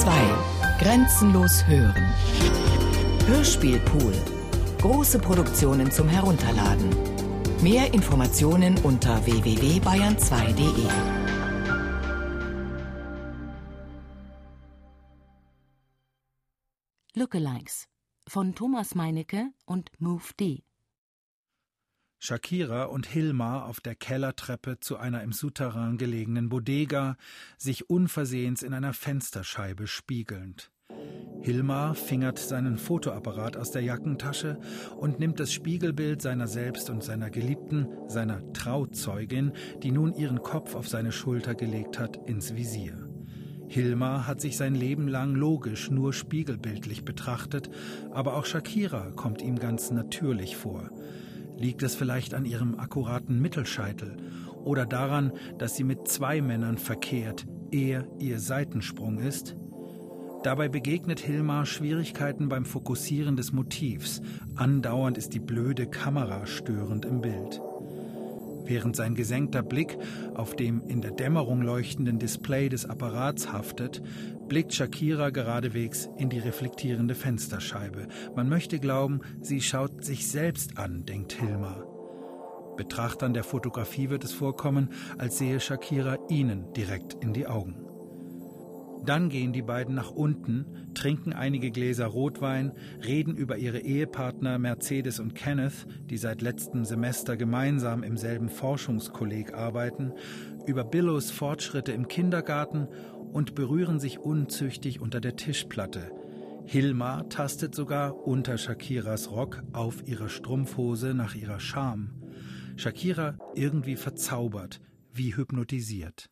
2. Grenzenlos hören. Hörspielpool. Große Produktionen zum Herunterladen. Mehr Informationen unter www.bayern2.de. Lookalikes von Thomas Meinecke und Move D. Shakira und Hilmar auf der Kellertreppe zu einer im Souterrain gelegenen Bodega, sich unversehens in einer Fensterscheibe spiegelnd. Hilmar fingert seinen Fotoapparat aus der Jackentasche und nimmt das Spiegelbild seiner selbst und seiner Geliebten, seiner Trauzeugin, die nun ihren Kopf auf seine Schulter gelegt hat, ins Visier. Hilmar hat sich sein Leben lang logisch nur spiegelbildlich betrachtet, aber auch Shakira kommt ihm ganz natürlich vor. Liegt es vielleicht an ihrem akkuraten Mittelscheitel oder daran, dass sie mit zwei Männern verkehrt, er ihr Seitensprung ist? Dabei begegnet Hilmar Schwierigkeiten beim Fokussieren des Motivs. Andauernd ist die blöde Kamera störend im Bild. Während sein gesenkter Blick auf dem in der Dämmerung leuchtenden Display des Apparats haftet, blickt Shakira geradewegs in die reflektierende Fensterscheibe. Man möchte glauben, sie schaut sich selbst an, denkt Hilmar. Betrachtern der Fotografie wird es vorkommen, als sehe Shakira ihnen direkt in die Augen. Dann gehen die beiden nach unten, trinken einige Gläser Rotwein, reden über ihre Ehepartner Mercedes und Kenneth, die seit letztem Semester gemeinsam im selben Forschungskolleg arbeiten, über Billows Fortschritte im Kindergarten und berühren sich unzüchtig unter der Tischplatte. Hilmar tastet sogar unter Shakiras Rock auf ihrer Strumpfhose nach ihrer Scham. Shakira irgendwie verzaubert, wie hypnotisiert.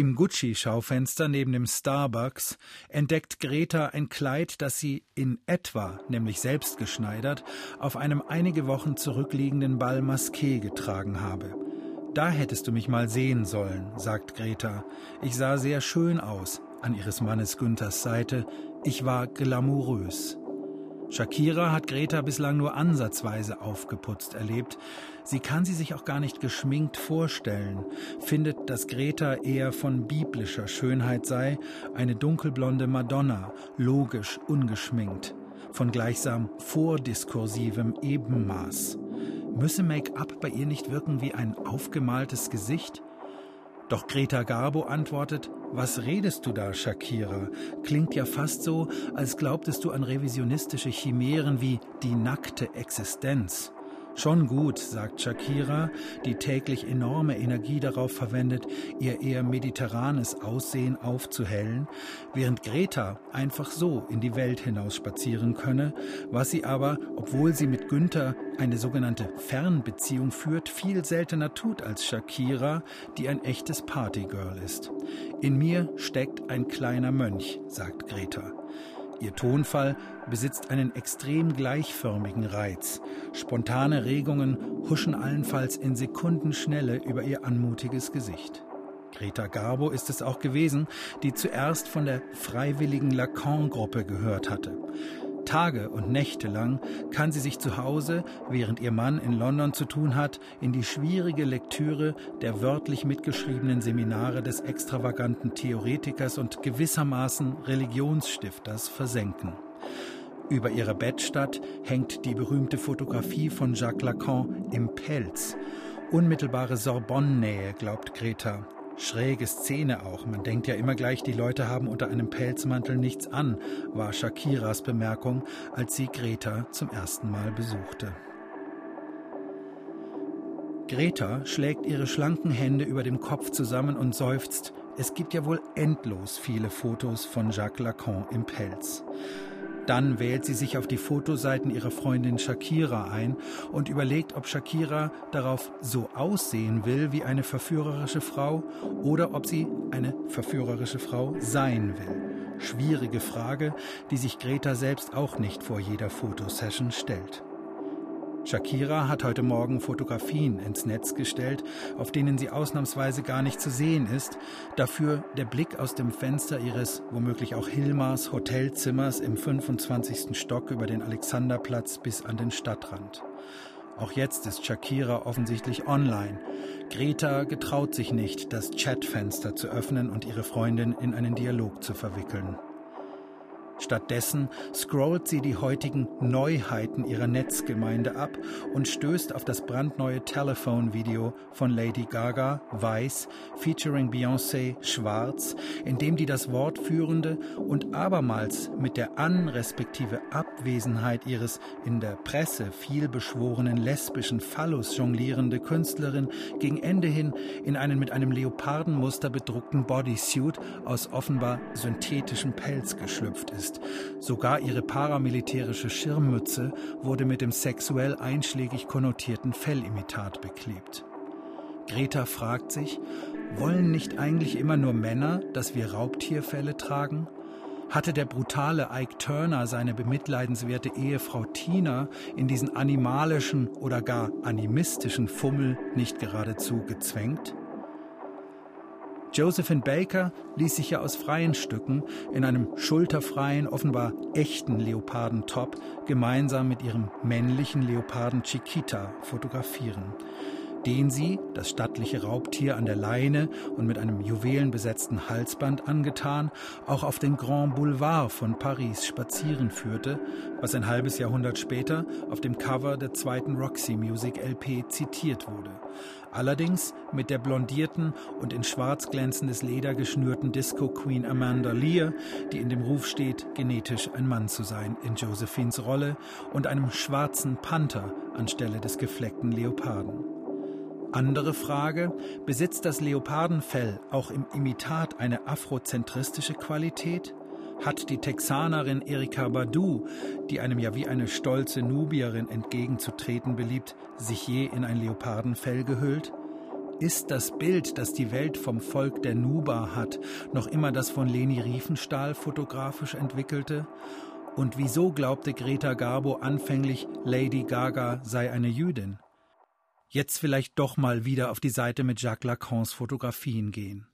Im Gucci-Schaufenster neben dem Starbucks entdeckt Greta ein Kleid, das sie in etwa, nämlich selbst geschneidert, auf einem einige Wochen zurückliegenden Bal Masqué getragen habe. Da hättest du mich mal sehen sollen, sagt Greta. Ich sah sehr schön aus an ihres Mannes Günthers Seite. Ich war glamourös. Shakira hat Greta bislang nur ansatzweise aufgeputzt erlebt. Sie kann sie sich auch gar nicht geschminkt vorstellen, findet, dass Greta eher von biblischer Schönheit sei, eine dunkelblonde Madonna, logisch ungeschminkt, von gleichsam vordiskursivem Ebenmaß. Müsse Make-up bei ihr nicht wirken wie ein aufgemaltes Gesicht? Doch Greta Garbo antwortet, was redest du da, Shakira? Klingt ja fast so, als glaubtest du an revisionistische Chimären wie die nackte Existenz. Schon gut, sagt Shakira, die täglich enorme Energie darauf verwendet, ihr eher mediterranes Aussehen aufzuhellen, während Greta einfach so in die Welt hinaus spazieren könne, was sie aber, obwohl sie mit Günther eine sogenannte Fernbeziehung führt, viel seltener tut als Shakira, die ein echtes Partygirl ist. In mir steckt ein kleiner Mönch, sagt Greta. Ihr Tonfall besitzt einen extrem gleichförmigen Reiz. Spontane Regungen huschen allenfalls in Sekundenschnelle über ihr anmutiges Gesicht. Greta Garbo ist es auch gewesen, die zuerst von der freiwilligen Lacan-Gruppe gehört hatte. Tage und Nächte lang kann sie sich zu Hause, während ihr Mann in London zu tun hat, in die schwierige Lektüre der wörtlich mitgeschriebenen Seminare des extravaganten Theoretikers und gewissermaßen Religionsstifters versenken. Über ihrer Bettstatt hängt die berühmte Fotografie von Jacques Lacan im Pelz. Unmittelbare Sorbonne-Nähe, glaubt Greta. Schräge Szene auch. Man denkt ja immer gleich, die Leute haben unter einem Pelzmantel nichts an, war Shakiras Bemerkung, als sie Greta zum ersten Mal besuchte. Greta schlägt ihre schlanken Hände über dem Kopf zusammen und seufzt. Es gibt ja wohl endlos viele Fotos von Jacques Lacan im Pelz. Dann wählt sie sich auf die Fotoseiten ihrer Freundin Shakira ein und überlegt, ob Shakira darauf so aussehen will wie eine verführerische Frau oder ob sie eine verführerische Frau sein will. Schwierige Frage, die sich Greta selbst auch nicht vor jeder Fotosession stellt. Shakira hat heute Morgen Fotografien ins Netz gestellt, auf denen sie ausnahmsweise gar nicht zu sehen ist, dafür der Blick aus dem Fenster ihres womöglich auch Hilmars Hotelzimmers im 25. Stock über den Alexanderplatz bis an den Stadtrand. Auch jetzt ist Shakira offensichtlich online. Greta getraut sich nicht, das Chatfenster zu öffnen und ihre Freundin in einen Dialog zu verwickeln. Stattdessen scrollt sie die heutigen Neuheiten ihrer Netzgemeinde ab und stößt auf das brandneue Telephone-Video von Lady Gaga, Weiß, featuring Beyoncé, Schwarz, in dem die das Wort führende und abermals mit der An- respektive Abwesenheit ihres in der Presse vielbeschworenen lesbischen Phallus jonglierende Künstlerin gegen Ende hin in einen mit einem Leopardenmuster bedruckten Bodysuit aus offenbar synthetischem Pelz geschlüpft ist. Ist. Sogar ihre paramilitärische Schirmmütze wurde mit dem sexuell einschlägig konnotierten Fellimitat beklebt. Greta fragt sich, wollen nicht eigentlich immer nur Männer, dass wir Raubtierfälle tragen? Hatte der brutale Ike Turner seine bemitleidenswerte Ehefrau Tina in diesen animalischen oder gar animistischen Fummel nicht geradezu gezwängt? Josephine Baker ließ sich ja aus freien Stücken in einem schulterfreien, offenbar echten Leopardentop gemeinsam mit ihrem männlichen Leoparden Chiquita fotografieren den sie, das stattliche Raubtier an der Leine und mit einem juwelenbesetzten Halsband angetan, auch auf den Grand Boulevard von Paris spazieren führte, was ein halbes Jahrhundert später auf dem Cover der zweiten Roxy Music LP zitiert wurde. Allerdings mit der blondierten und in schwarz glänzendes Leder geschnürten Disco Queen Amanda Lear, die in dem Ruf steht, genetisch ein Mann zu sein in Josephines Rolle, und einem schwarzen Panther anstelle des gefleckten Leoparden. Andere Frage, besitzt das Leopardenfell auch im Imitat eine afrozentristische Qualität? Hat die Texanerin Erika Badu, die einem ja wie eine stolze Nubierin entgegenzutreten beliebt, sich je in ein Leopardenfell gehüllt? Ist das Bild, das die Welt vom Volk der Nuba hat, noch immer das von Leni Riefenstahl fotografisch entwickelte? Und wieso glaubte Greta Garbo anfänglich, Lady Gaga sei eine Jüdin? jetzt vielleicht doch mal wieder auf die Seite mit Jacques Lacans Fotografien gehen.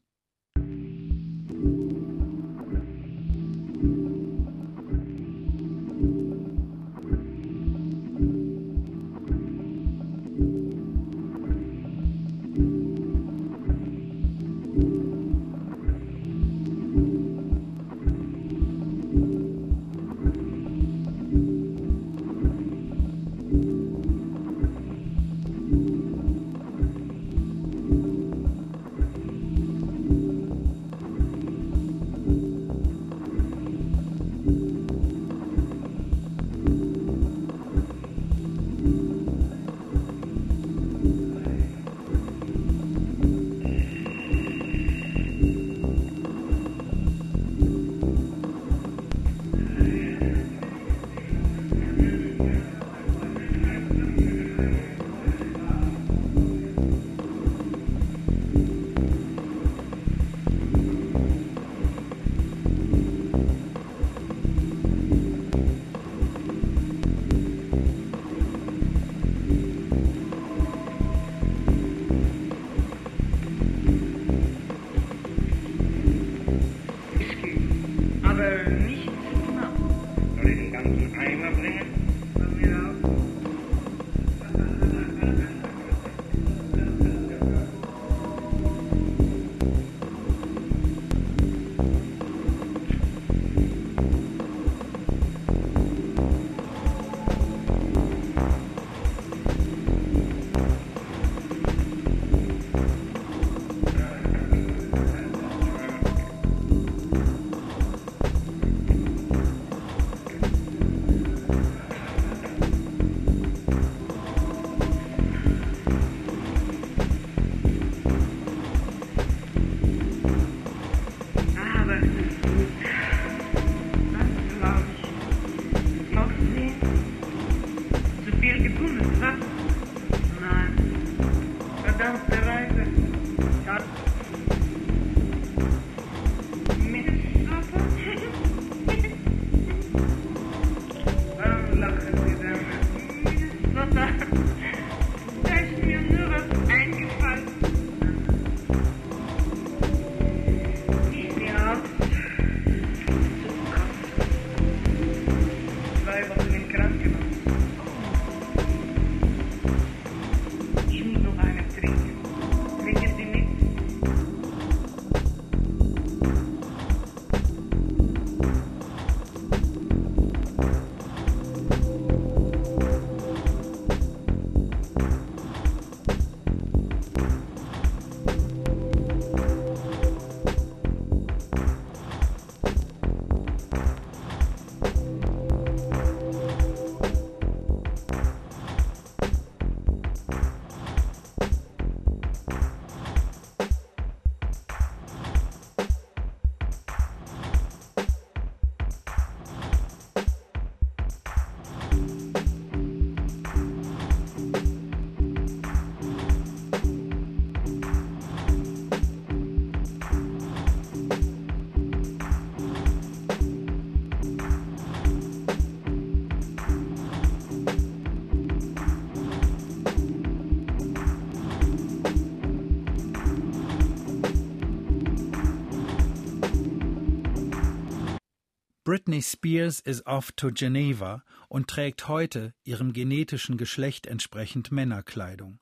Britney Spears is off to Geneva und trägt heute ihrem genetischen Geschlecht entsprechend Männerkleidung.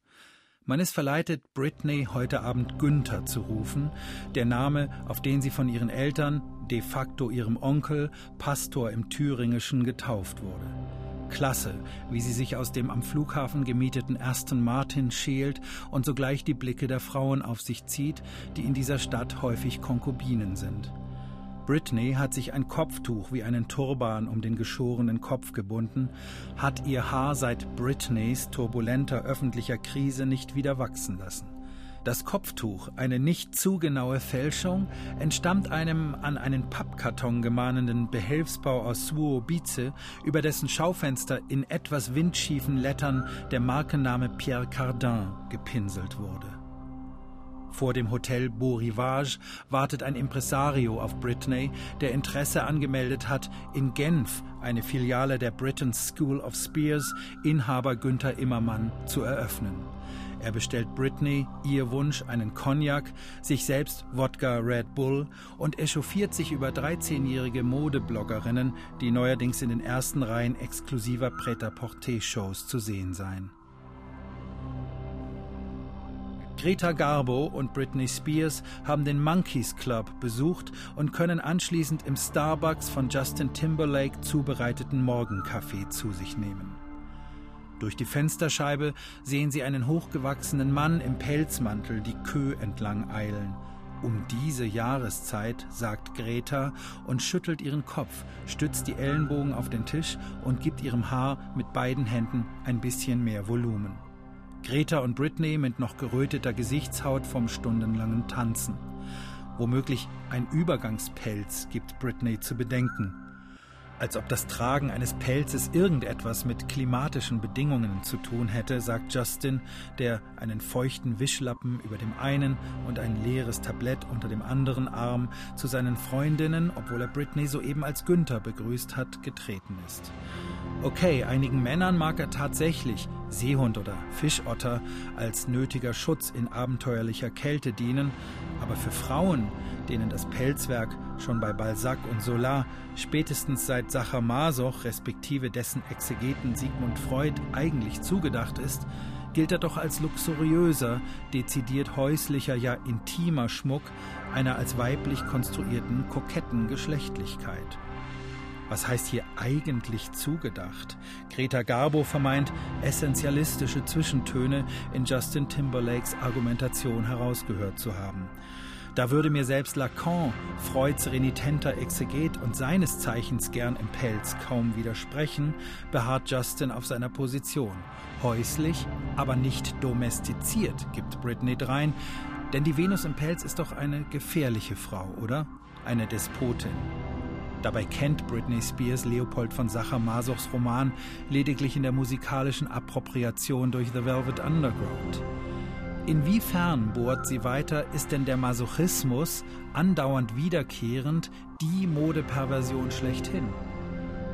Man ist verleitet, Britney heute Abend Günther zu rufen, der Name, auf den sie von ihren Eltern, de facto ihrem Onkel, Pastor im Thüringischen, getauft wurde. Klasse, wie sie sich aus dem am Flughafen gemieteten Aston Martin schält und sogleich die Blicke der Frauen auf sich zieht, die in dieser Stadt häufig Konkubinen sind. Britney hat sich ein Kopftuch wie einen Turban um den geschorenen Kopf gebunden, hat ihr Haar seit Britneys turbulenter öffentlicher Krise nicht wieder wachsen lassen. Das Kopftuch, eine nicht zu genaue Fälschung, entstammt einem an einen Pappkarton gemahnenden Behelfsbau aus Suobice, über dessen Schaufenster in etwas windschiefen Lettern der Markenname Pierre Cardin gepinselt wurde. Vor dem Hotel Beau Rivage wartet ein Impresario auf Britney, der Interesse angemeldet hat, in Genf eine Filiale der Britain's School of Spears, Inhaber Günther Immermann, zu eröffnen. Er bestellt Britney, ihr Wunsch, einen Cognac, sich selbst Wodka Red Bull und echauffiert sich über 13-jährige Modebloggerinnen, die neuerdings in den ersten Reihen exklusiver Pret-à-Porter-Shows zu sehen seien. Greta Garbo und Britney Spears haben den Monkeys Club besucht und können anschließend im Starbucks von Justin Timberlake zubereiteten Morgenkaffee zu sich nehmen. Durch die Fensterscheibe sehen sie einen hochgewachsenen Mann im Pelzmantel die Kö entlang eilen. Um diese Jahreszeit, sagt Greta und schüttelt ihren Kopf, stützt die Ellenbogen auf den Tisch und gibt ihrem Haar mit beiden Händen ein bisschen mehr Volumen. Greta und Britney mit noch geröteter Gesichtshaut vom stundenlangen Tanzen. Womöglich ein Übergangspelz gibt Britney zu bedenken als ob das Tragen eines Pelzes irgendetwas mit klimatischen Bedingungen zu tun hätte, sagt Justin, der einen feuchten Wischlappen über dem einen und ein leeres Tablett unter dem anderen Arm zu seinen Freundinnen, obwohl er Britney soeben als Günther begrüßt hat, getreten ist. Okay, einigen Männern mag er tatsächlich Seehund oder Fischotter als nötiger Schutz in abenteuerlicher Kälte dienen, aber für Frauen, denen das Pelzwerk schon bei Balzac und Zola spätestens seit Sacher Masoch respektive dessen Exegeten Sigmund Freud eigentlich zugedacht ist, gilt er doch als luxuriöser, dezidiert häuslicher, ja intimer Schmuck einer als weiblich konstruierten koketten Geschlechtlichkeit. Was heißt hier eigentlich zugedacht? Greta Garbo vermeint, essentialistische Zwischentöne in Justin Timberlakes Argumentation herausgehört zu haben. Da würde mir selbst Lacan, Freuds renitenter Exeget und seines Zeichens gern im Pelz, kaum widersprechen, beharrt Justin auf seiner Position. Häuslich, aber nicht domestiziert, gibt Britney drein, denn die Venus im Pelz ist doch eine gefährliche Frau, oder? Eine Despotin. Dabei kennt Britney Spears Leopold von Sacher-Masochs Roman lediglich in der musikalischen Appropriation durch The Velvet Underground. Inwiefern, bohrt sie weiter, ist denn der Masochismus andauernd wiederkehrend die Modeperversion schlechthin?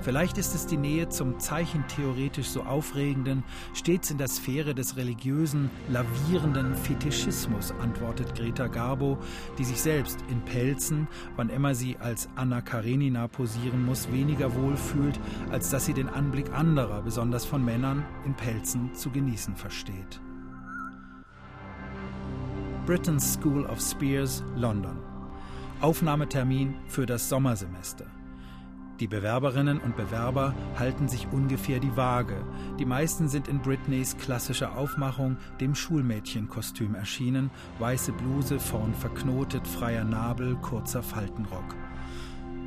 Vielleicht ist es die Nähe zum zeichentheoretisch so aufregenden, stets in der Sphäre des religiösen, lavierenden Fetischismus, antwortet Greta Garbo, die sich selbst in Pelzen, wann immer sie als Anna Karenina posieren muss, weniger wohl fühlt, als dass sie den Anblick anderer, besonders von Männern, in Pelzen zu genießen versteht. Britain's School of Spears, London. Aufnahmetermin für das Sommersemester. Die Bewerberinnen und Bewerber halten sich ungefähr die Waage. Die meisten sind in Britneys klassischer Aufmachung, dem Schulmädchenkostüm erschienen, weiße Bluse, vorn verknotet, freier Nabel, kurzer Faltenrock.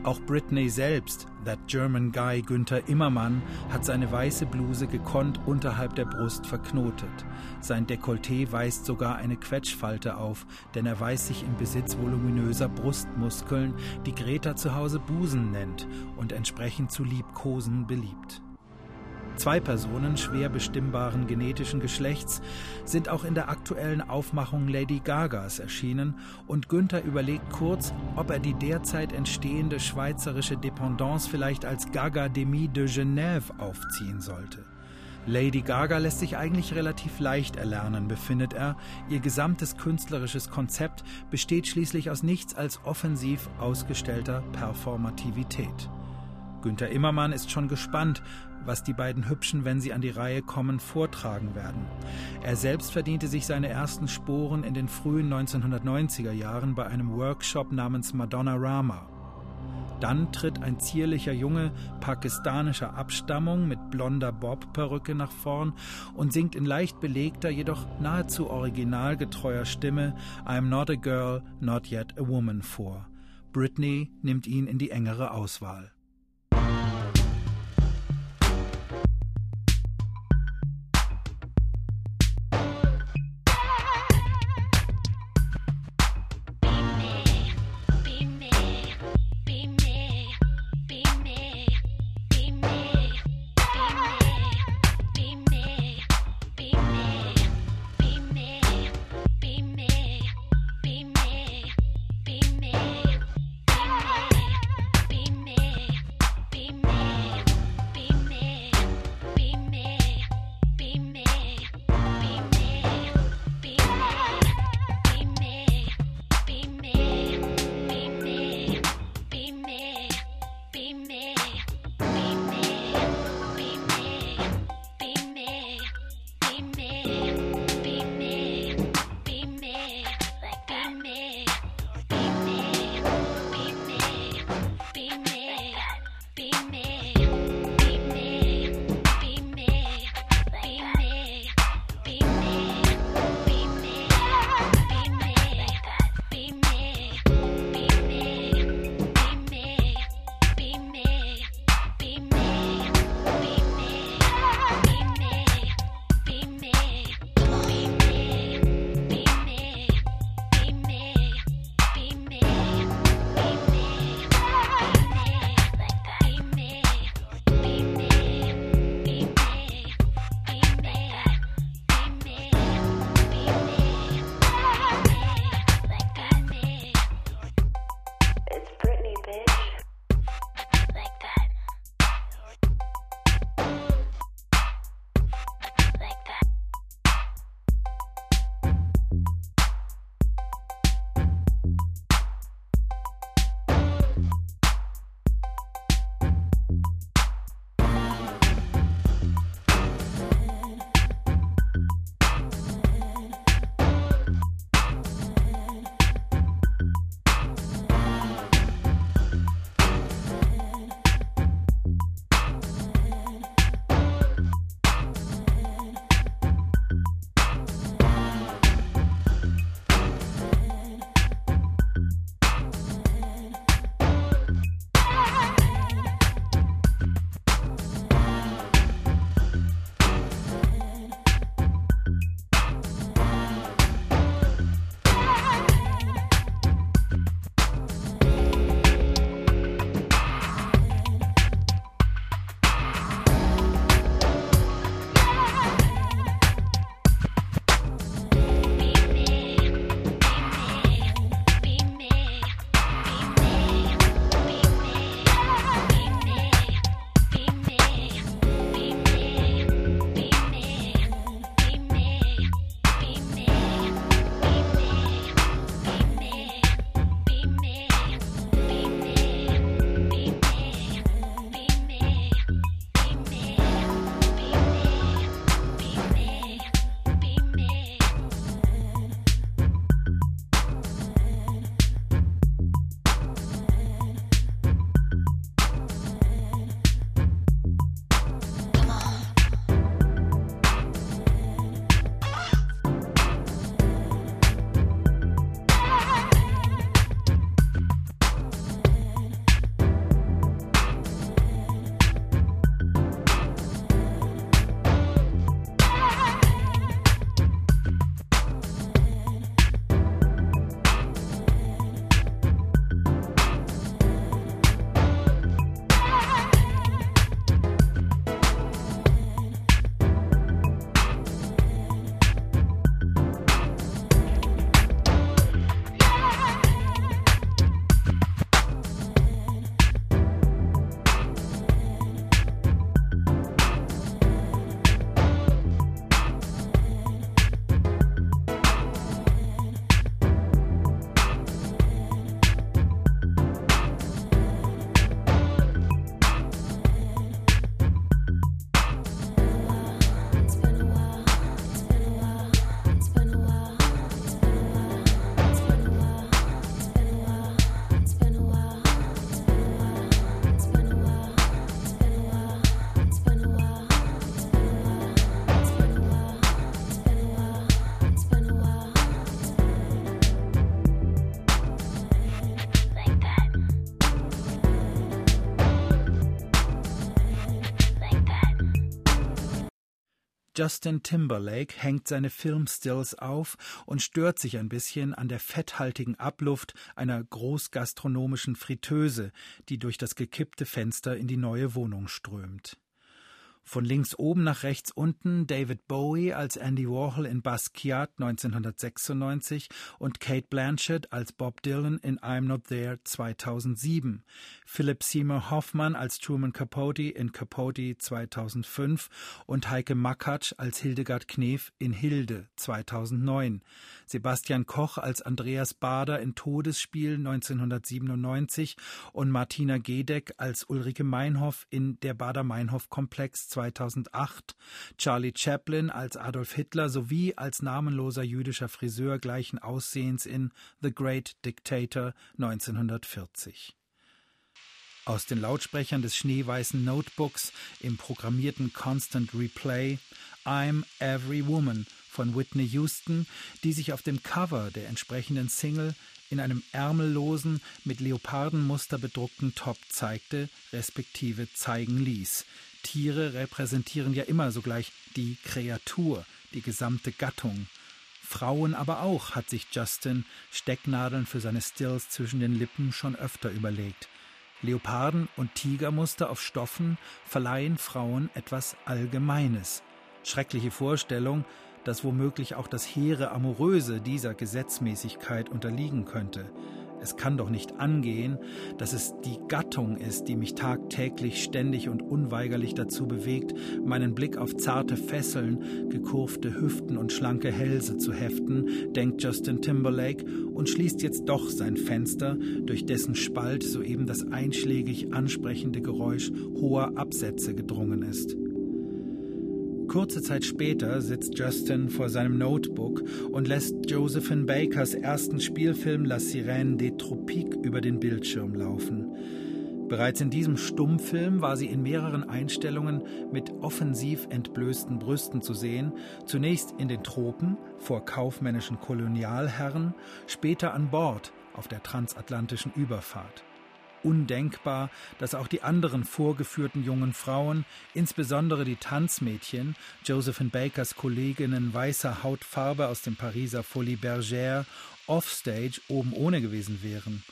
Auch Britney selbst, that German guy Günther Immermann, hat seine weiße Bluse gekonnt unterhalb der Brust verknotet. Sein Dekolleté weist sogar eine Quetschfalte auf, denn er weiß sich im Besitz voluminöser Brustmuskeln, die Greta zu Hause Busen nennt und entsprechend zu Liebkosen beliebt. Zwei Personen schwer bestimmbaren genetischen Geschlechts sind auch in der aktuellen Aufmachung Lady Gagas erschienen und Günther überlegt kurz, ob er die derzeit entstehende schweizerische Dependance vielleicht als Gaga Demi de Genève aufziehen sollte. Lady Gaga lässt sich eigentlich relativ leicht erlernen, befindet er. Ihr gesamtes künstlerisches Konzept besteht schließlich aus nichts als offensiv ausgestellter Performativität. Günter Immermann ist schon gespannt, was die beiden Hübschen, wenn sie an die Reihe kommen, vortragen werden. Er selbst verdiente sich seine ersten Sporen in den frühen 1990er Jahren bei einem Workshop namens Madonna Rama. Dann tritt ein zierlicher Junge pakistanischer Abstammung mit blonder Bob-Perücke nach vorn und singt in leicht belegter, jedoch nahezu originalgetreuer Stimme I'm not a girl, not yet a woman vor. Britney nimmt ihn in die engere Auswahl. bitch Justin Timberlake hängt seine Filmstills auf und stört sich ein bisschen an der fetthaltigen Abluft einer großgastronomischen Fritteuse, die durch das gekippte Fenster in die neue Wohnung strömt. Von links oben nach rechts unten David Bowie als Andy Warhol in Basquiat 1996 und Kate Blanchett als Bob Dylan in I'm Not There 2007. Philip Seymour Hoffman als Truman Capote in Capote 2005 und Heike Makatsch als Hildegard Knef in Hilde 2009. Sebastian Koch als Andreas Bader in Todesspiel 1997 und Martina Gedeck als Ulrike Meinhoff in Der Bader-Meinhof-Komplex 2008, Charlie Chaplin als Adolf Hitler sowie als namenloser jüdischer Friseur gleichen Aussehens in The Great Dictator 1940. Aus den Lautsprechern des schneeweißen Notebooks im programmierten Constant Replay I'm Every Woman von Whitney Houston, die sich auf dem Cover der entsprechenden Single in einem ärmellosen, mit Leopardenmuster bedruckten Top zeigte, respektive zeigen ließ. Tiere repräsentieren ja immer sogleich die Kreatur, die gesamte Gattung. Frauen aber auch, hat sich Justin Stecknadeln für seine Stills zwischen den Lippen schon öfter überlegt. Leoparden- und Tigermuster auf Stoffen verleihen Frauen etwas Allgemeines. Schreckliche Vorstellung, dass womöglich auch das hehre Amoröse dieser Gesetzmäßigkeit unterliegen könnte. Es kann doch nicht angehen, dass es die Gattung ist, die mich tagtäglich ständig und unweigerlich dazu bewegt, meinen Blick auf zarte Fesseln, gekurfte Hüften und schlanke Hälse zu heften, denkt Justin Timberlake und schließt jetzt doch sein Fenster, durch dessen Spalt soeben das einschlägig ansprechende Geräusch hoher Absätze gedrungen ist. Kurze Zeit später sitzt Justin vor seinem Notebook und lässt Josephine Bakers ersten Spielfilm La Sirène des Tropiques über den Bildschirm laufen. Bereits in diesem Stummfilm war sie in mehreren Einstellungen mit offensiv entblößten Brüsten zu sehen, zunächst in den Tropen vor kaufmännischen Kolonialherren, später an Bord auf der transatlantischen Überfahrt undenkbar, dass auch die anderen vorgeführten jungen Frauen, insbesondere die Tanzmädchen, Josephine Bakers Kolleginnen weißer Hautfarbe aus dem Pariser Folie Bergère, offstage oben ohne gewesen wären.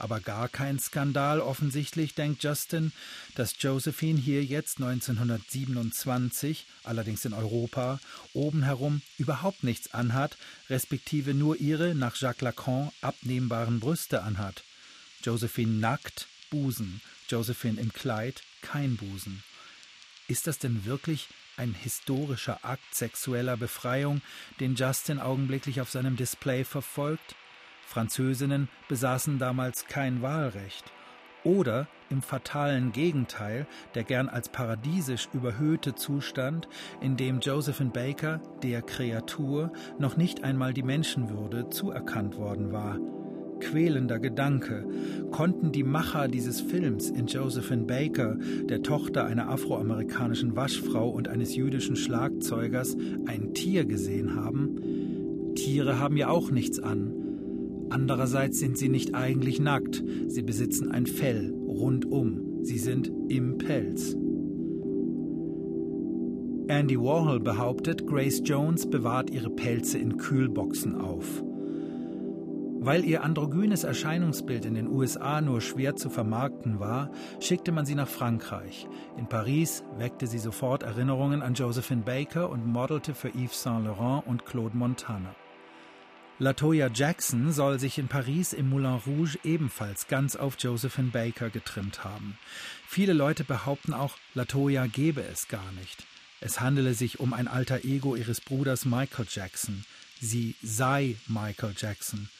Aber gar kein Skandal offensichtlich, denkt Justin, dass Josephine hier jetzt 1927, allerdings in Europa, oben herum überhaupt nichts anhat, respektive nur ihre nach Jacques Lacan abnehmbaren Brüste anhat. Josephine nackt, Busen, Josephine im Kleid, kein Busen. Ist das denn wirklich ein historischer Akt sexueller Befreiung, den Justin augenblicklich auf seinem Display verfolgt? Französinnen besaßen damals kein Wahlrecht. Oder im fatalen Gegenteil der gern als paradiesisch überhöhte Zustand, in dem Josephine Baker, der Kreatur, noch nicht einmal die Menschenwürde zuerkannt worden war quälender Gedanke, konnten die Macher dieses Films in Josephine Baker, der Tochter einer afroamerikanischen Waschfrau und eines jüdischen Schlagzeugers, ein Tier gesehen haben? Tiere haben ja auch nichts an. Andererseits sind sie nicht eigentlich nackt, sie besitzen ein Fell rundum, sie sind im Pelz. Andy Warhol behauptet, Grace Jones bewahrt ihre Pelze in Kühlboxen auf. Weil ihr androgynes Erscheinungsbild in den USA nur schwer zu vermarkten war, schickte man sie nach Frankreich. In Paris weckte sie sofort Erinnerungen an Josephine Baker und modelte für Yves Saint Laurent und Claude Montana. Latoya Jackson soll sich in Paris im Moulin Rouge ebenfalls ganz auf Josephine Baker getrimmt haben. Viele Leute behaupten auch, Latoya gebe es gar nicht. Es handele sich um ein alter Ego ihres Bruders Michael Jackson. Sie sei Michael Jackson.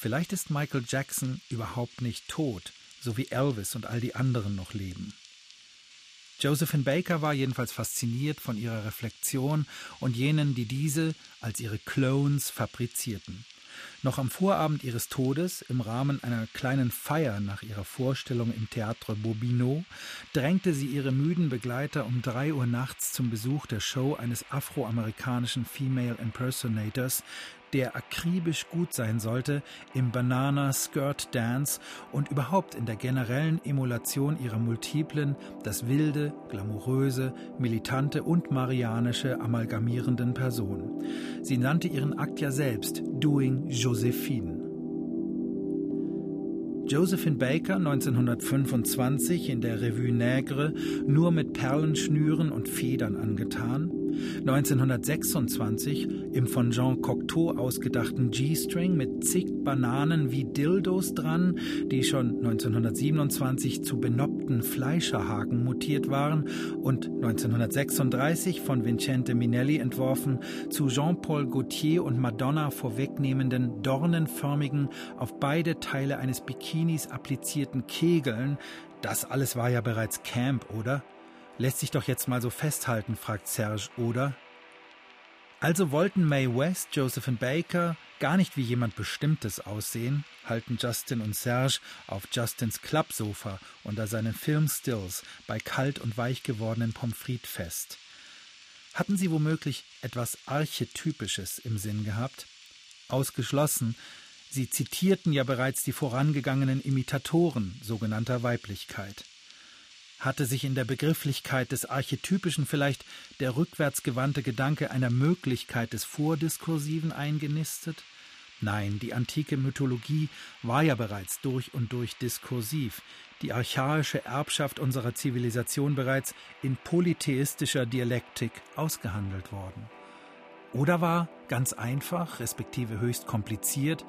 Vielleicht ist Michael Jackson überhaupt nicht tot, so wie Elvis und all die anderen noch leben. Josephine Baker war jedenfalls fasziniert von ihrer Reflexion und jenen, die diese als ihre Clones fabrizierten. Noch am Vorabend ihres Todes, im Rahmen einer kleinen Feier nach ihrer Vorstellung im Théâtre Bobino, drängte sie ihre müden Begleiter um drei Uhr nachts zum Besuch der Show eines afroamerikanischen Female Impersonators, der akribisch gut sein sollte im Banana Skirt Dance und überhaupt in der generellen Emulation ihrer multiplen, das wilde, glamouröse, militante und marianische amalgamierenden Person. Sie nannte ihren Akt ja selbst Doing Josephine. Josephine Baker 1925 in der Revue Nègre nur mit Perlenschnüren und Federn angetan, 1926 im von Jean Cocteau ausgedachten G-String mit zig Bananen wie Dildos dran, die schon 1927 zu benoppten Fleischerhaken mutiert waren und 1936 von Vincente Minelli entworfen, zu Jean-Paul Gaultier und Madonna vorwegnehmenden dornenförmigen, auf beide Teile eines Bikinis applizierten Kegeln, das alles war ja bereits Camp, oder? Lässt sich doch jetzt mal so festhalten, fragt Serge, oder? Also wollten Mae West, Josephine Baker gar nicht wie jemand Bestimmtes aussehen, halten Justin und Serge auf Justins Klappsofa unter seinen Filmstills bei kalt und weich gewordenen Pommes frites fest. Hatten sie womöglich etwas Archetypisches im Sinn gehabt? Ausgeschlossen, sie zitierten ja bereits die vorangegangenen Imitatoren sogenannter Weiblichkeit. Hatte sich in der Begrifflichkeit des Archetypischen vielleicht der rückwärtsgewandte Gedanke einer Möglichkeit des Vordiskursiven eingenistet? Nein, die antike Mythologie war ja bereits durch und durch diskursiv, die archaische Erbschaft unserer Zivilisation bereits in polytheistischer Dialektik ausgehandelt worden. Oder war ganz einfach, respektive höchst kompliziert,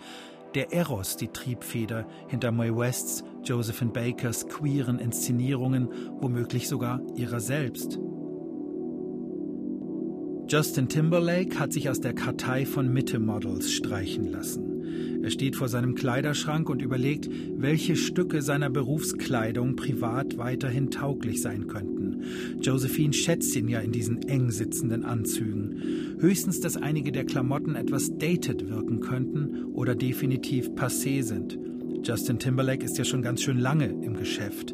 der Eros die Triebfeder hinter Mae Wests, Josephine Bakers queeren Inszenierungen, womöglich sogar ihrer selbst. Justin Timberlake hat sich aus der Kartei von Mitte-Models streichen lassen. Er steht vor seinem Kleiderschrank und überlegt, welche Stücke seiner Berufskleidung privat weiterhin tauglich sein könnten. Josephine schätzt ihn ja in diesen eng sitzenden Anzügen. Höchstens, dass einige der Klamotten etwas dated wirken könnten oder definitiv passé sind. Justin Timberlake ist ja schon ganz schön lange im Geschäft.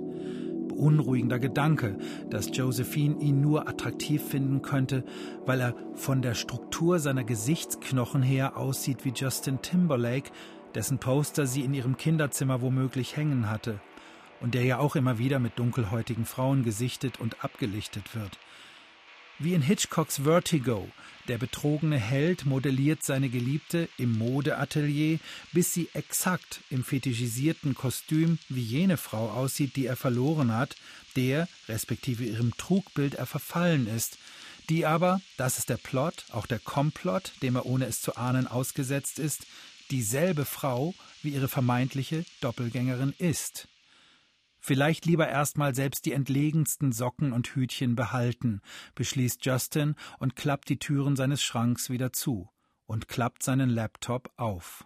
Beunruhigender Gedanke, dass Josephine ihn nur attraktiv finden könnte, weil er von der Struktur seiner Gesichtsknochen her aussieht wie Justin Timberlake, dessen Poster sie in ihrem Kinderzimmer womöglich hängen hatte und der ja auch immer wieder mit dunkelhäutigen Frauen gesichtet und abgelichtet wird. Wie in Hitchcocks Vertigo, der betrogene Held modelliert seine Geliebte im Modeatelier, bis sie exakt im fetischisierten Kostüm wie jene Frau aussieht, die er verloren hat, der, respektive ihrem Trugbild er verfallen ist, die aber, das ist der Plot, auch der Komplott, dem er ohne es zu ahnen ausgesetzt ist, dieselbe Frau wie ihre vermeintliche Doppelgängerin ist. Vielleicht lieber erstmal selbst die entlegensten Socken und Hütchen behalten, beschließt Justin und klappt die Türen seines Schranks wieder zu und klappt seinen Laptop auf.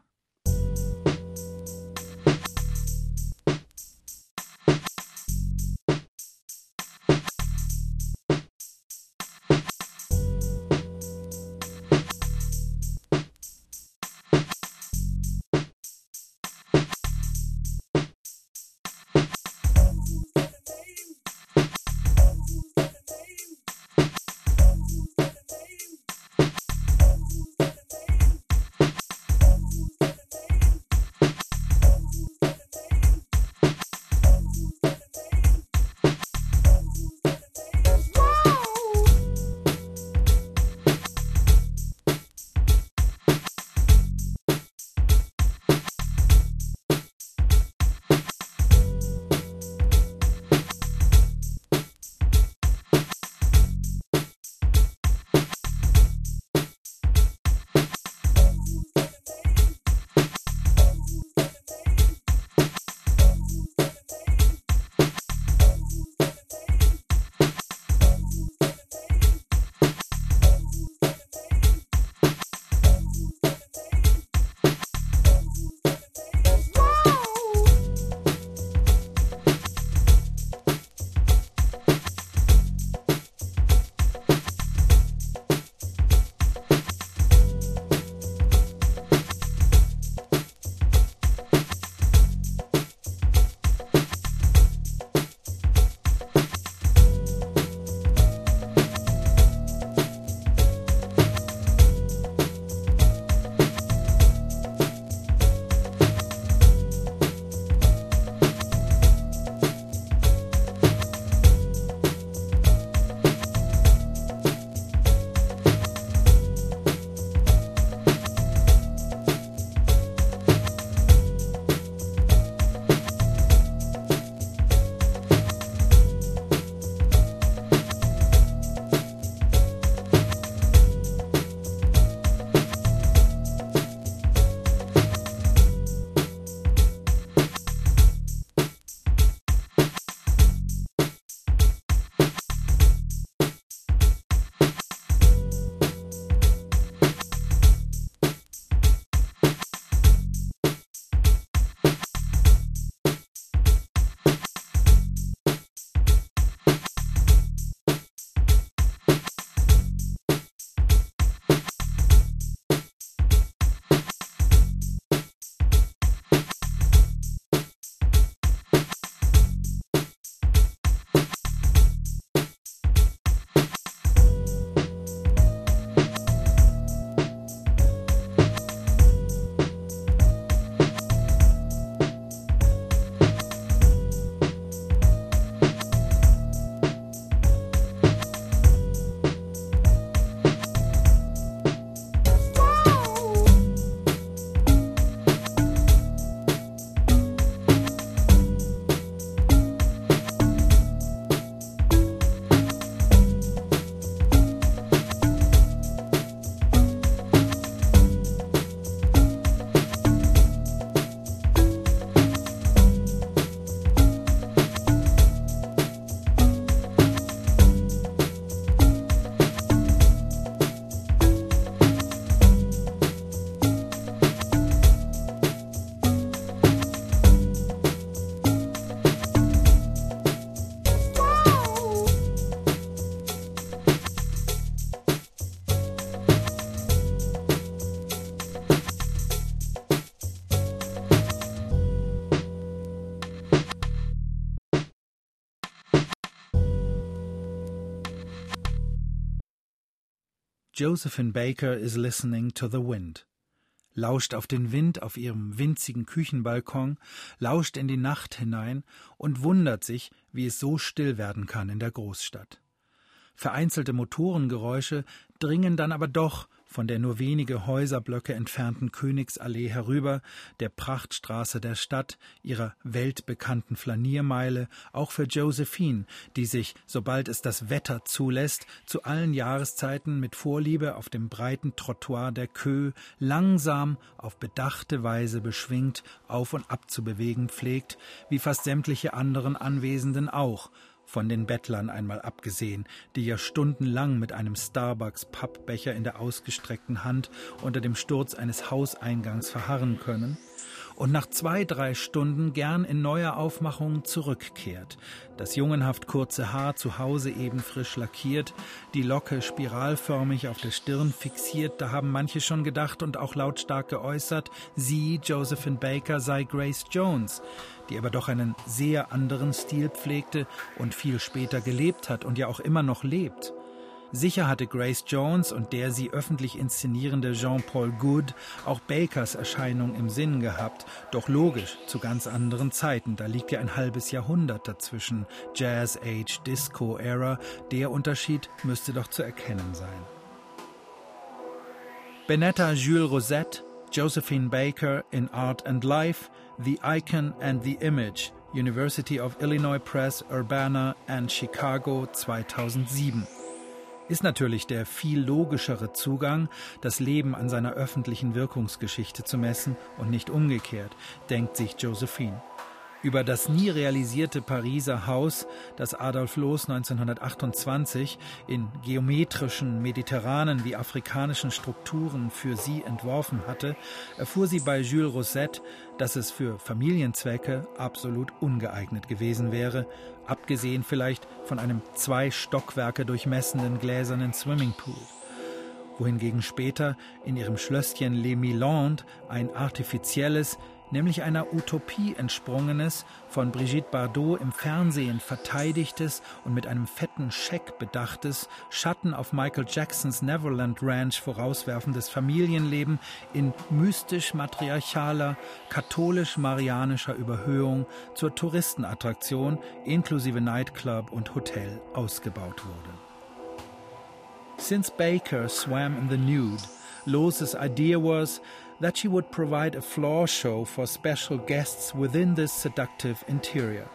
Josephine Baker is listening to the wind. Lauscht auf den Wind auf ihrem winzigen Küchenbalkon, lauscht in die Nacht hinein und wundert sich, wie es so still werden kann in der Großstadt. Vereinzelte Motorengeräusche dringen dann aber doch von der nur wenige Häuserblöcke entfernten Königsallee herüber, der Prachtstraße der Stadt, ihrer weltbekannten Flaniermeile, auch für Josephine, die sich, sobald es das Wetter zulässt, zu allen Jahreszeiten mit Vorliebe auf dem breiten Trottoir der Kö langsam auf bedachte Weise beschwingt auf und ab zu bewegen pflegt, wie fast sämtliche anderen Anwesenden auch, von den Bettlern einmal abgesehen, die ja stundenlang mit einem Starbucks-Pappbecher in der ausgestreckten Hand unter dem Sturz eines Hauseingangs verharren können, und nach zwei, drei Stunden gern in neuer Aufmachung zurückkehrt. Das jungenhaft kurze Haar zu Hause eben frisch lackiert, die Locke spiralförmig auf der Stirn fixiert, da haben manche schon gedacht und auch lautstark geäußert, sie, Josephine Baker, sei Grace Jones die aber doch einen sehr anderen Stil pflegte und viel später gelebt hat und ja auch immer noch lebt. Sicher hatte Grace Jones und der sie öffentlich inszenierende Jean-Paul Good auch Bakers Erscheinung im Sinn gehabt, doch logisch zu ganz anderen Zeiten. Da liegt ja ein halbes Jahrhundert dazwischen. Jazz Age, Disco Era, der Unterschied müsste doch zu erkennen sein. Benetta Jules Rosette, Josephine Baker in Art and Life, The Icon and the Image, University of Illinois Press, Urbana and Chicago 2007. Ist natürlich der viel logischere Zugang, das Leben an seiner öffentlichen Wirkungsgeschichte zu messen und nicht umgekehrt, denkt sich Josephine über das nie realisierte Pariser Haus, das Adolf Loos 1928 in geometrischen, mediterranen wie afrikanischen Strukturen für sie entworfen hatte, erfuhr sie bei Jules Rosette, dass es für Familienzwecke absolut ungeeignet gewesen wäre, abgesehen vielleicht von einem zwei Stockwerke durchmessenden gläsernen Swimmingpool. Wohingegen später in ihrem Schlösschen Les Milandes ein artifizielles, nämlich einer Utopie entsprungenes, von Brigitte Bardot im Fernsehen verteidigtes und mit einem fetten Scheck bedachtes, Schatten auf Michael Jacksons Neverland Ranch vorauswerfendes Familienleben in mystisch-matriarchaler, katholisch-marianischer Überhöhung zur Touristenattraktion inklusive Nightclub und Hotel ausgebaut wurde. Since Baker swam in the nude, Loos's idea was that she would provide a floor show for special guests within this seductive interior.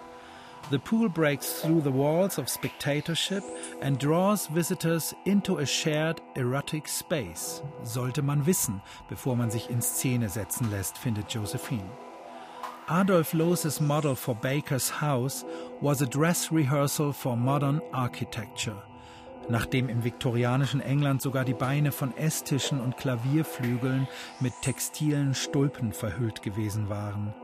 The pool breaks through the walls of spectatorship and draws visitors into a shared erotic space. Sollte man wissen, bevor man sich in Szene setzen lässt, findet Josephine. Adolf Loos's model for Baker's house was a dress rehearsal for modern architecture nachdem im viktorianischen England sogar die Beine von Esstischen und Klavierflügeln mit textilen Stulpen verhüllt gewesen waren.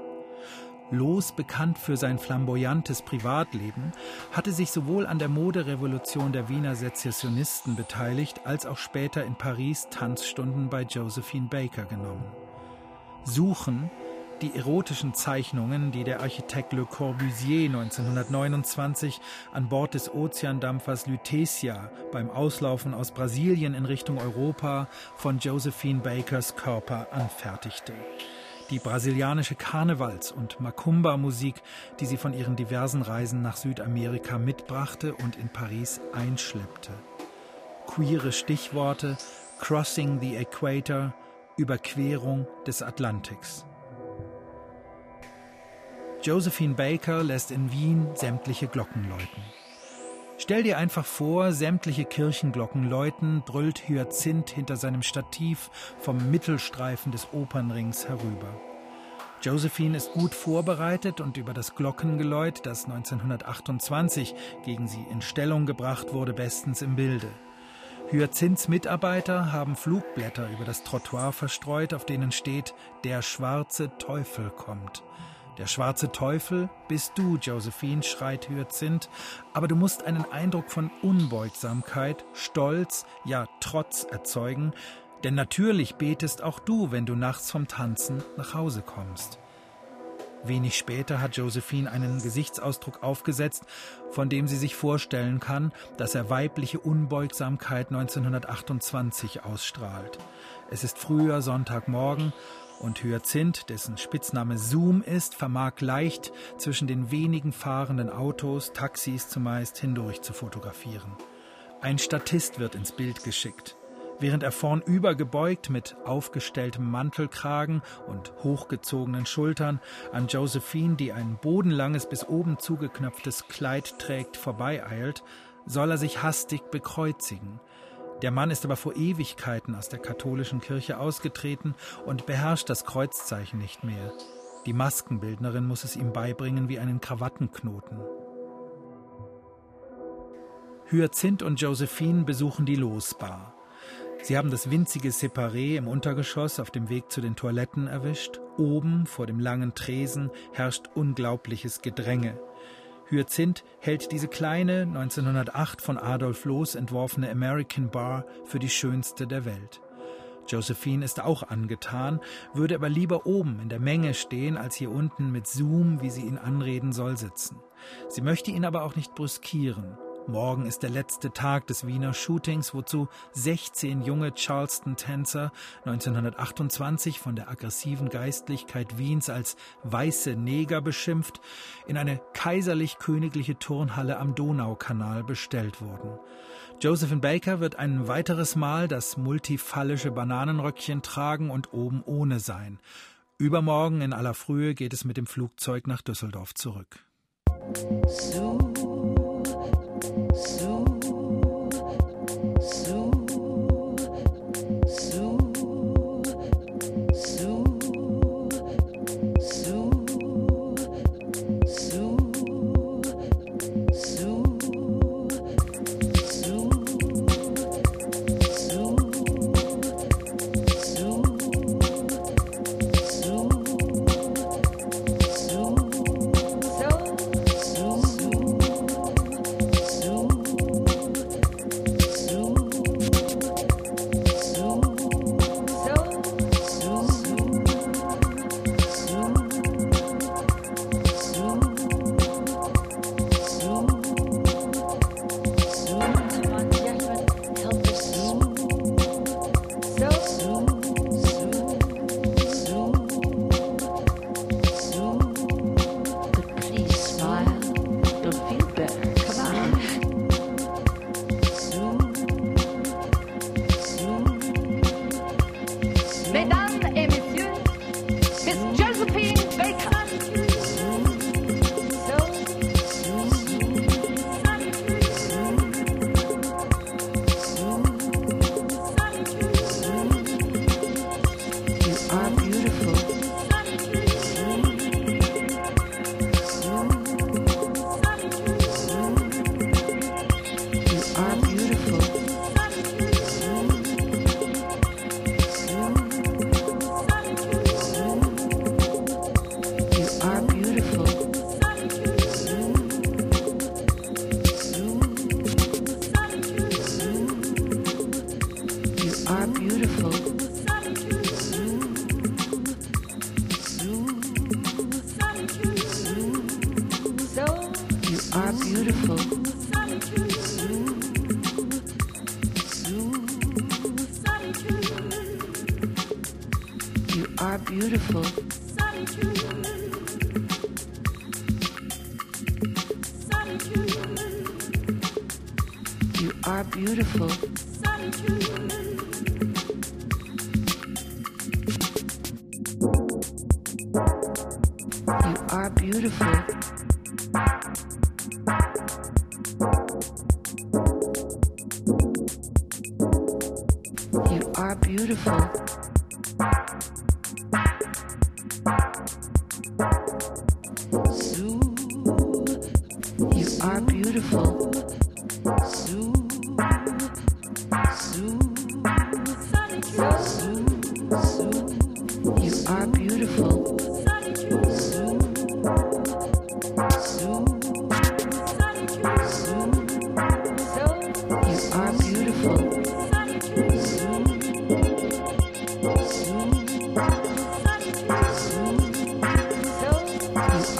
Loos, bekannt für sein flamboyantes Privatleben, hatte sich sowohl an der Moderevolution der Wiener Sezessionisten beteiligt, als auch später in Paris Tanzstunden bei Josephine Baker genommen. Suchen die erotischen Zeichnungen, die der Architekt Le Corbusier 1929 an Bord des Ozeandampfers Lutetia beim Auslaufen aus Brasilien in Richtung Europa von Josephine Bakers Körper anfertigte. Die brasilianische Karnevals- und Macumba-Musik, die sie von ihren diversen Reisen nach Südamerika mitbrachte und in Paris einschleppte. Queere Stichworte, Crossing the Equator, Überquerung des Atlantiks. Josephine Baker lässt in Wien sämtliche Glocken läuten. Stell dir einfach vor, sämtliche Kirchenglocken läuten, brüllt Hyazinth hinter seinem Stativ vom Mittelstreifen des Opernrings herüber. Josephine ist gut vorbereitet und über das Glockengeläut, das 1928 gegen sie in Stellung gebracht wurde, bestens im Bilde. Hyazinths Mitarbeiter haben Flugblätter über das Trottoir verstreut, auf denen steht, der schwarze Teufel kommt. Der schwarze Teufel bist du, Josephine, schreit Hyazinth, aber du musst einen Eindruck von Unbeugsamkeit, Stolz, ja Trotz erzeugen, denn natürlich betest auch du, wenn du nachts vom Tanzen nach Hause kommst. Wenig später hat Josephine einen Gesichtsausdruck aufgesetzt, von dem sie sich vorstellen kann, dass er weibliche Unbeugsamkeit 1928 ausstrahlt. Es ist früher Sonntagmorgen und Hyazinth, dessen Spitzname Zoom ist, vermag leicht zwischen den wenigen fahrenden Autos, Taxis zumeist, hindurch zu fotografieren. Ein Statist wird ins Bild geschickt. Während er vornüber gebeugt mit aufgestelltem Mantelkragen und hochgezogenen Schultern an Josephine, die ein bodenlanges bis oben zugeknöpftes Kleid trägt, vorbeieilt, soll er sich hastig bekreuzigen. Der Mann ist aber vor Ewigkeiten aus der katholischen Kirche ausgetreten und beherrscht das Kreuzzeichen nicht mehr. Die Maskenbildnerin muss es ihm beibringen wie einen Krawattenknoten. Hyacinth und Josephine besuchen die Losbar. Sie haben das winzige Separé im Untergeschoss auf dem Weg zu den Toiletten erwischt. Oben vor dem langen Tresen herrscht unglaubliches Gedränge. Hyacinth hält diese kleine, 1908 von Adolf Loos entworfene American Bar für die schönste der Welt. Josephine ist auch angetan, würde aber lieber oben in der Menge stehen, als hier unten mit Zoom, wie sie ihn anreden soll, sitzen. Sie möchte ihn aber auch nicht brüskieren. Morgen ist der letzte Tag des Wiener Shootings, wozu 16 junge Charleston-Tänzer 1928 von der aggressiven Geistlichkeit Wiens als weiße Neger beschimpft, in eine kaiserlich-königliche Turnhalle am Donaukanal bestellt wurden. Josephine Baker wird ein weiteres Mal das multifallische Bananenröckchen tragen und oben ohne sein. Übermorgen in aller Frühe geht es mit dem Flugzeug nach Düsseldorf zurück. So soon.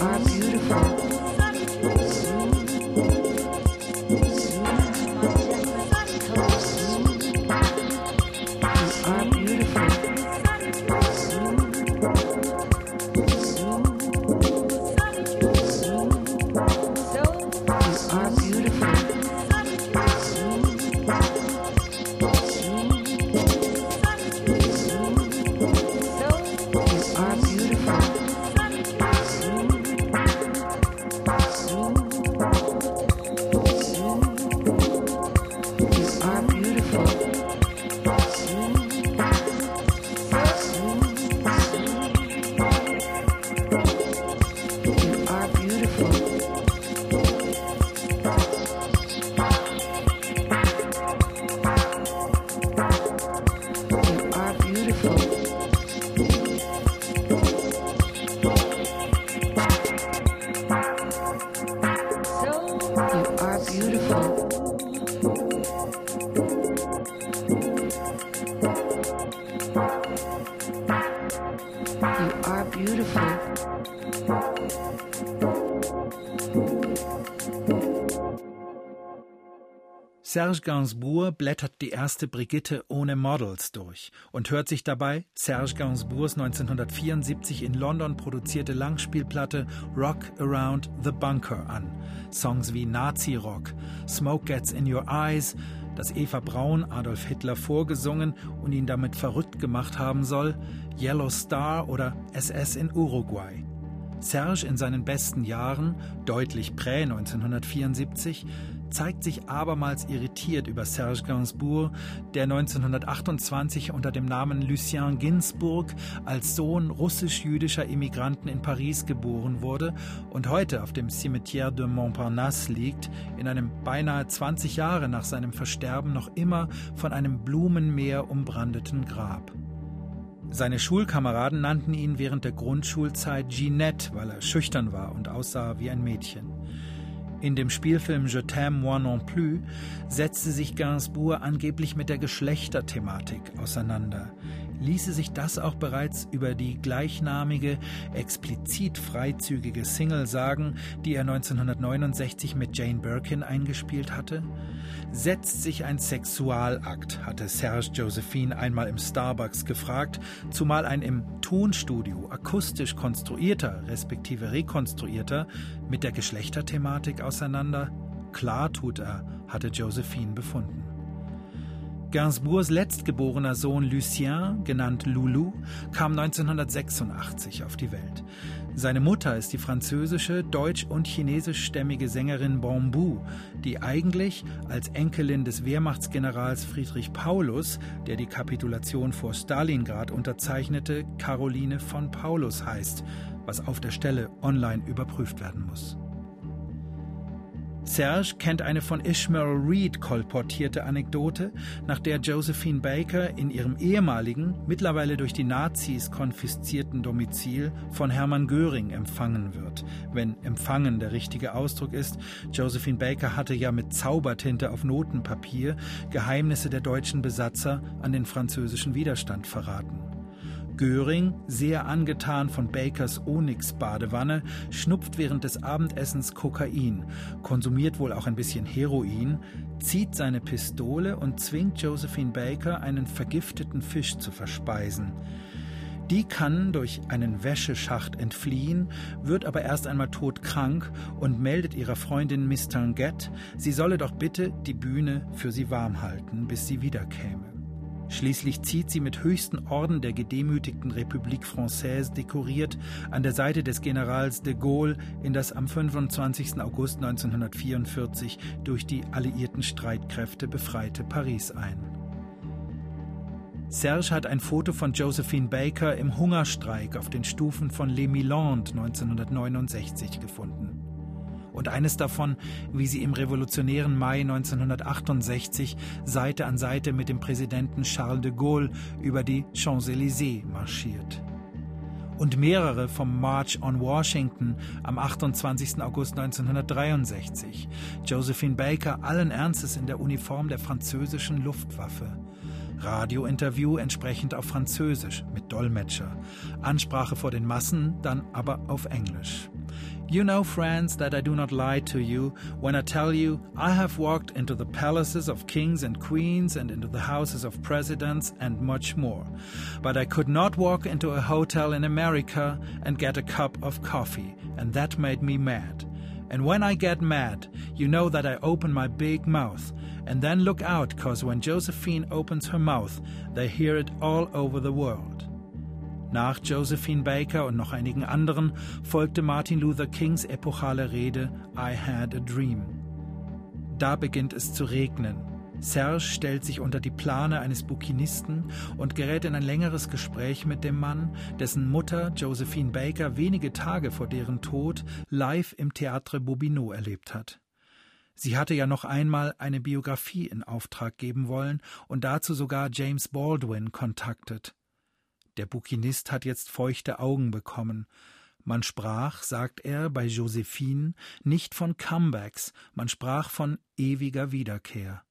are Serge Gainsbourg blättert die erste Brigitte ohne Models durch und hört sich dabei Serge Gainsbourgs 1974 in London produzierte Langspielplatte Rock Around the Bunker an. Songs wie Nazi Rock, Smoke Gets in Your Eyes, das Eva Braun Adolf Hitler vorgesungen und ihn damit verrückt gemacht haben soll, Yellow Star oder SS in Uruguay. Serge in seinen besten Jahren, deutlich prä 1974, zeigt sich abermals irritiert über Serge Gainsbourg, der 1928 unter dem Namen Lucien Ginsburg als Sohn russisch-jüdischer Immigranten in Paris geboren wurde und heute auf dem Cimetière de Montparnasse liegt, in einem beinahe 20 Jahre nach seinem Versterben noch immer von einem Blumenmeer umbrandeten Grab. Seine Schulkameraden nannten ihn während der Grundschulzeit Ginette, weil er schüchtern war und aussah wie ein Mädchen. In dem Spielfilm Je t'aime moi non plus setzte sich Gainsbourg angeblich mit der Geschlechterthematik auseinander ließe sich das auch bereits über die gleichnamige, explizit freizügige Single sagen, die er 1969 mit Jane Birkin eingespielt hatte? Setzt sich ein Sexualakt, hatte Serge Josephine einmal im Starbucks gefragt, zumal ein im Tonstudio akustisch konstruierter, respektive rekonstruierter, mit der Geschlechterthematik auseinander? Klar tut er, hatte Josephine befunden. Gainsbourgs letztgeborener Sohn Lucien, genannt Loulou, kam 1986 auf die Welt. Seine Mutter ist die französische, deutsch- und chinesischstämmige Sängerin Bambou, die eigentlich als Enkelin des Wehrmachtsgenerals Friedrich Paulus, der die Kapitulation vor Stalingrad unterzeichnete, Caroline von Paulus heißt, was auf der Stelle online überprüft werden muss. Serge kennt eine von Ishmael Reed kolportierte Anekdote, nach der Josephine Baker in ihrem ehemaligen, mittlerweile durch die Nazis konfiszierten Domizil von Hermann Göring empfangen wird. Wenn empfangen der richtige Ausdruck ist, Josephine Baker hatte ja mit Zaubertinte auf Notenpapier Geheimnisse der deutschen Besatzer an den französischen Widerstand verraten. Göring, sehr angetan von Bakers Onyx-Badewanne, schnupft während des Abendessens Kokain, konsumiert wohl auch ein bisschen Heroin, zieht seine Pistole und zwingt Josephine Baker, einen vergifteten Fisch zu verspeisen. Die kann durch einen Wäscheschacht entfliehen, wird aber erst einmal todkrank und meldet ihrer Freundin Miss Tanguette, sie solle doch bitte die Bühne für sie warm halten, bis sie wiederkäme. Schließlich zieht sie mit höchsten Orden der gedemütigten Republik Française dekoriert an der Seite des Generals de Gaulle in das am 25. August 1944 durch die alliierten Streitkräfte befreite Paris ein. Serge hat ein Foto von Josephine Baker im Hungerstreik auf den Stufen von Les Milandes 1969 gefunden und eines davon, wie sie im revolutionären Mai 1968 Seite an Seite mit dem Präsidenten Charles de Gaulle über die Champs-Élysées marschiert. Und mehrere vom March on Washington am 28. August 1963. Josephine Baker allen Ernstes in der Uniform der französischen Luftwaffe. Radiointerview entsprechend auf Französisch mit Dolmetscher. Ansprache vor den Massen dann aber auf Englisch. You know, friends, that I do not lie to you when I tell you I have walked into the palaces of kings and queens and into the houses of presidents and much more. But I could not walk into a hotel in America and get a cup of coffee, and that made me mad. And when I get mad, you know that I open my big mouth. And then look out, cause when Josephine opens her mouth, they hear it all over the world. Nach Josephine Baker und noch einigen anderen folgte Martin Luther Kings epochale Rede I Had a Dream. Da beginnt es zu regnen. Serge stellt sich unter die Plane eines Bukinisten und gerät in ein längeres Gespräch mit dem Mann, dessen Mutter Josephine Baker wenige Tage vor deren Tod live im Théâtre Bobino erlebt hat. Sie hatte ja noch einmal eine Biografie in Auftrag geben wollen und dazu sogar James Baldwin kontaktet. Der Bukinist hat jetzt feuchte Augen bekommen. Man sprach, sagt er bei Josephine, nicht von Comebacks, man sprach von ewiger Wiederkehr.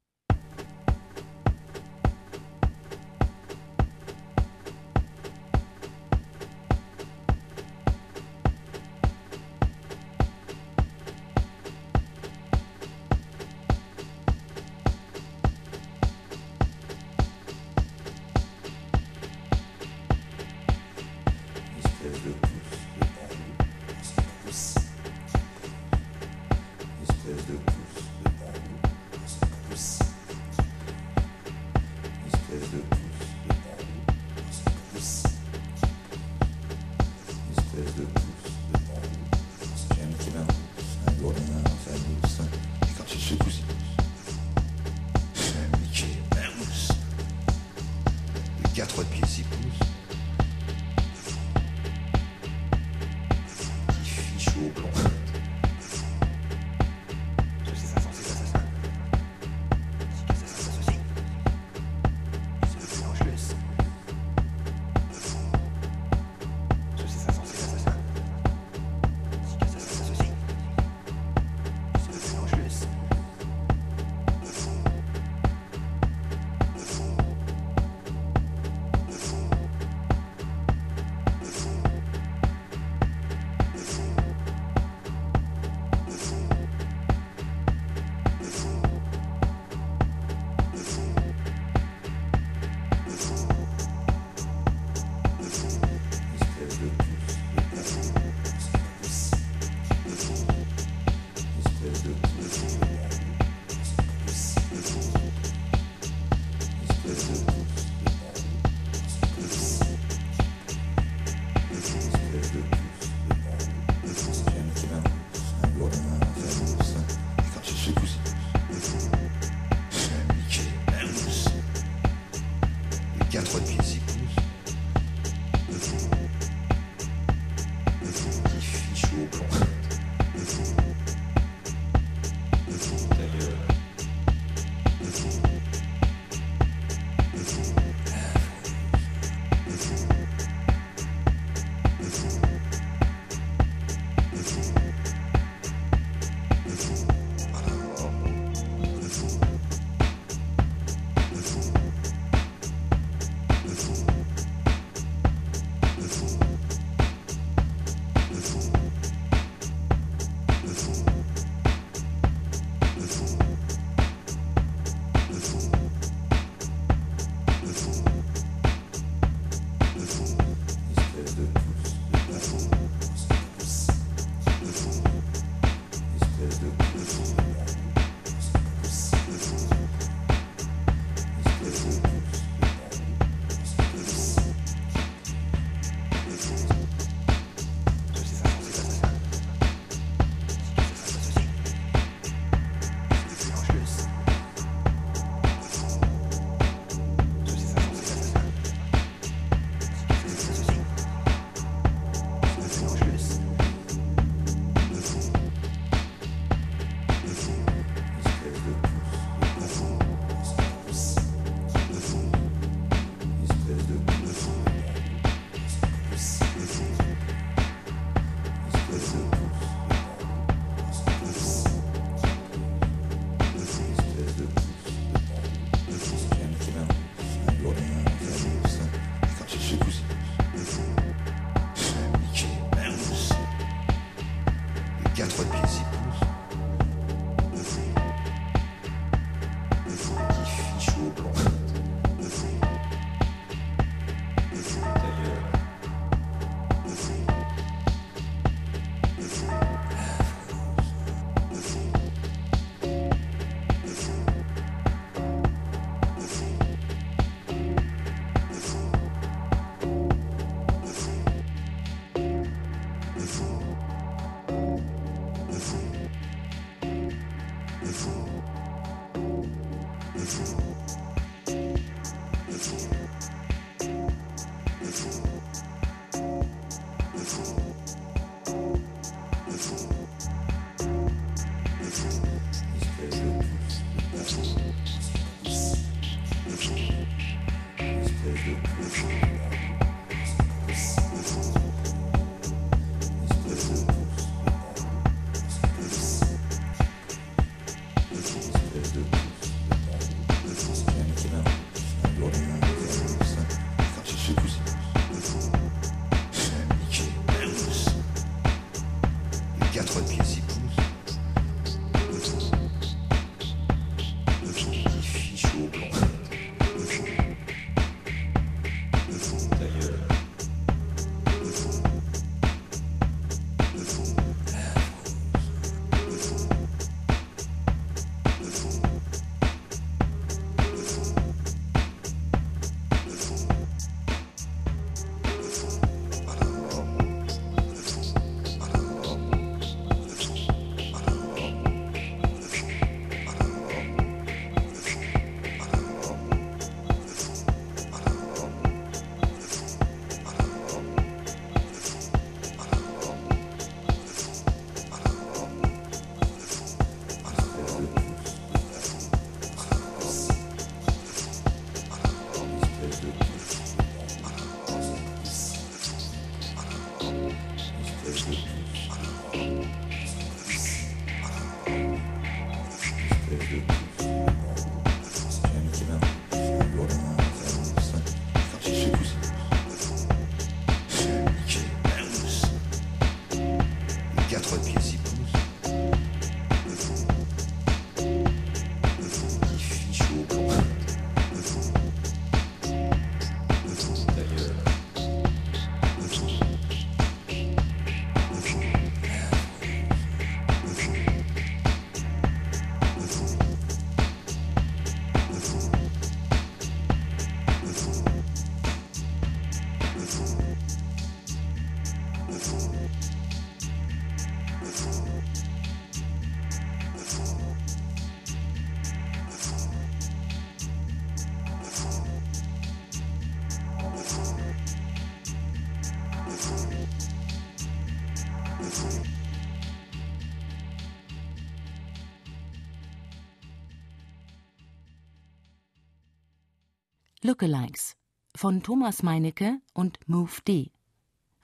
Lookalikes von Thomas Meinecke und Move D.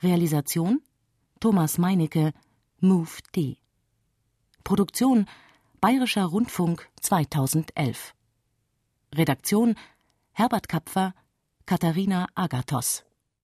Realisation Thomas Meinecke, Move D. Produktion Bayerischer Rundfunk 2011. Redaktion Herbert Kapfer, Katharina Agathos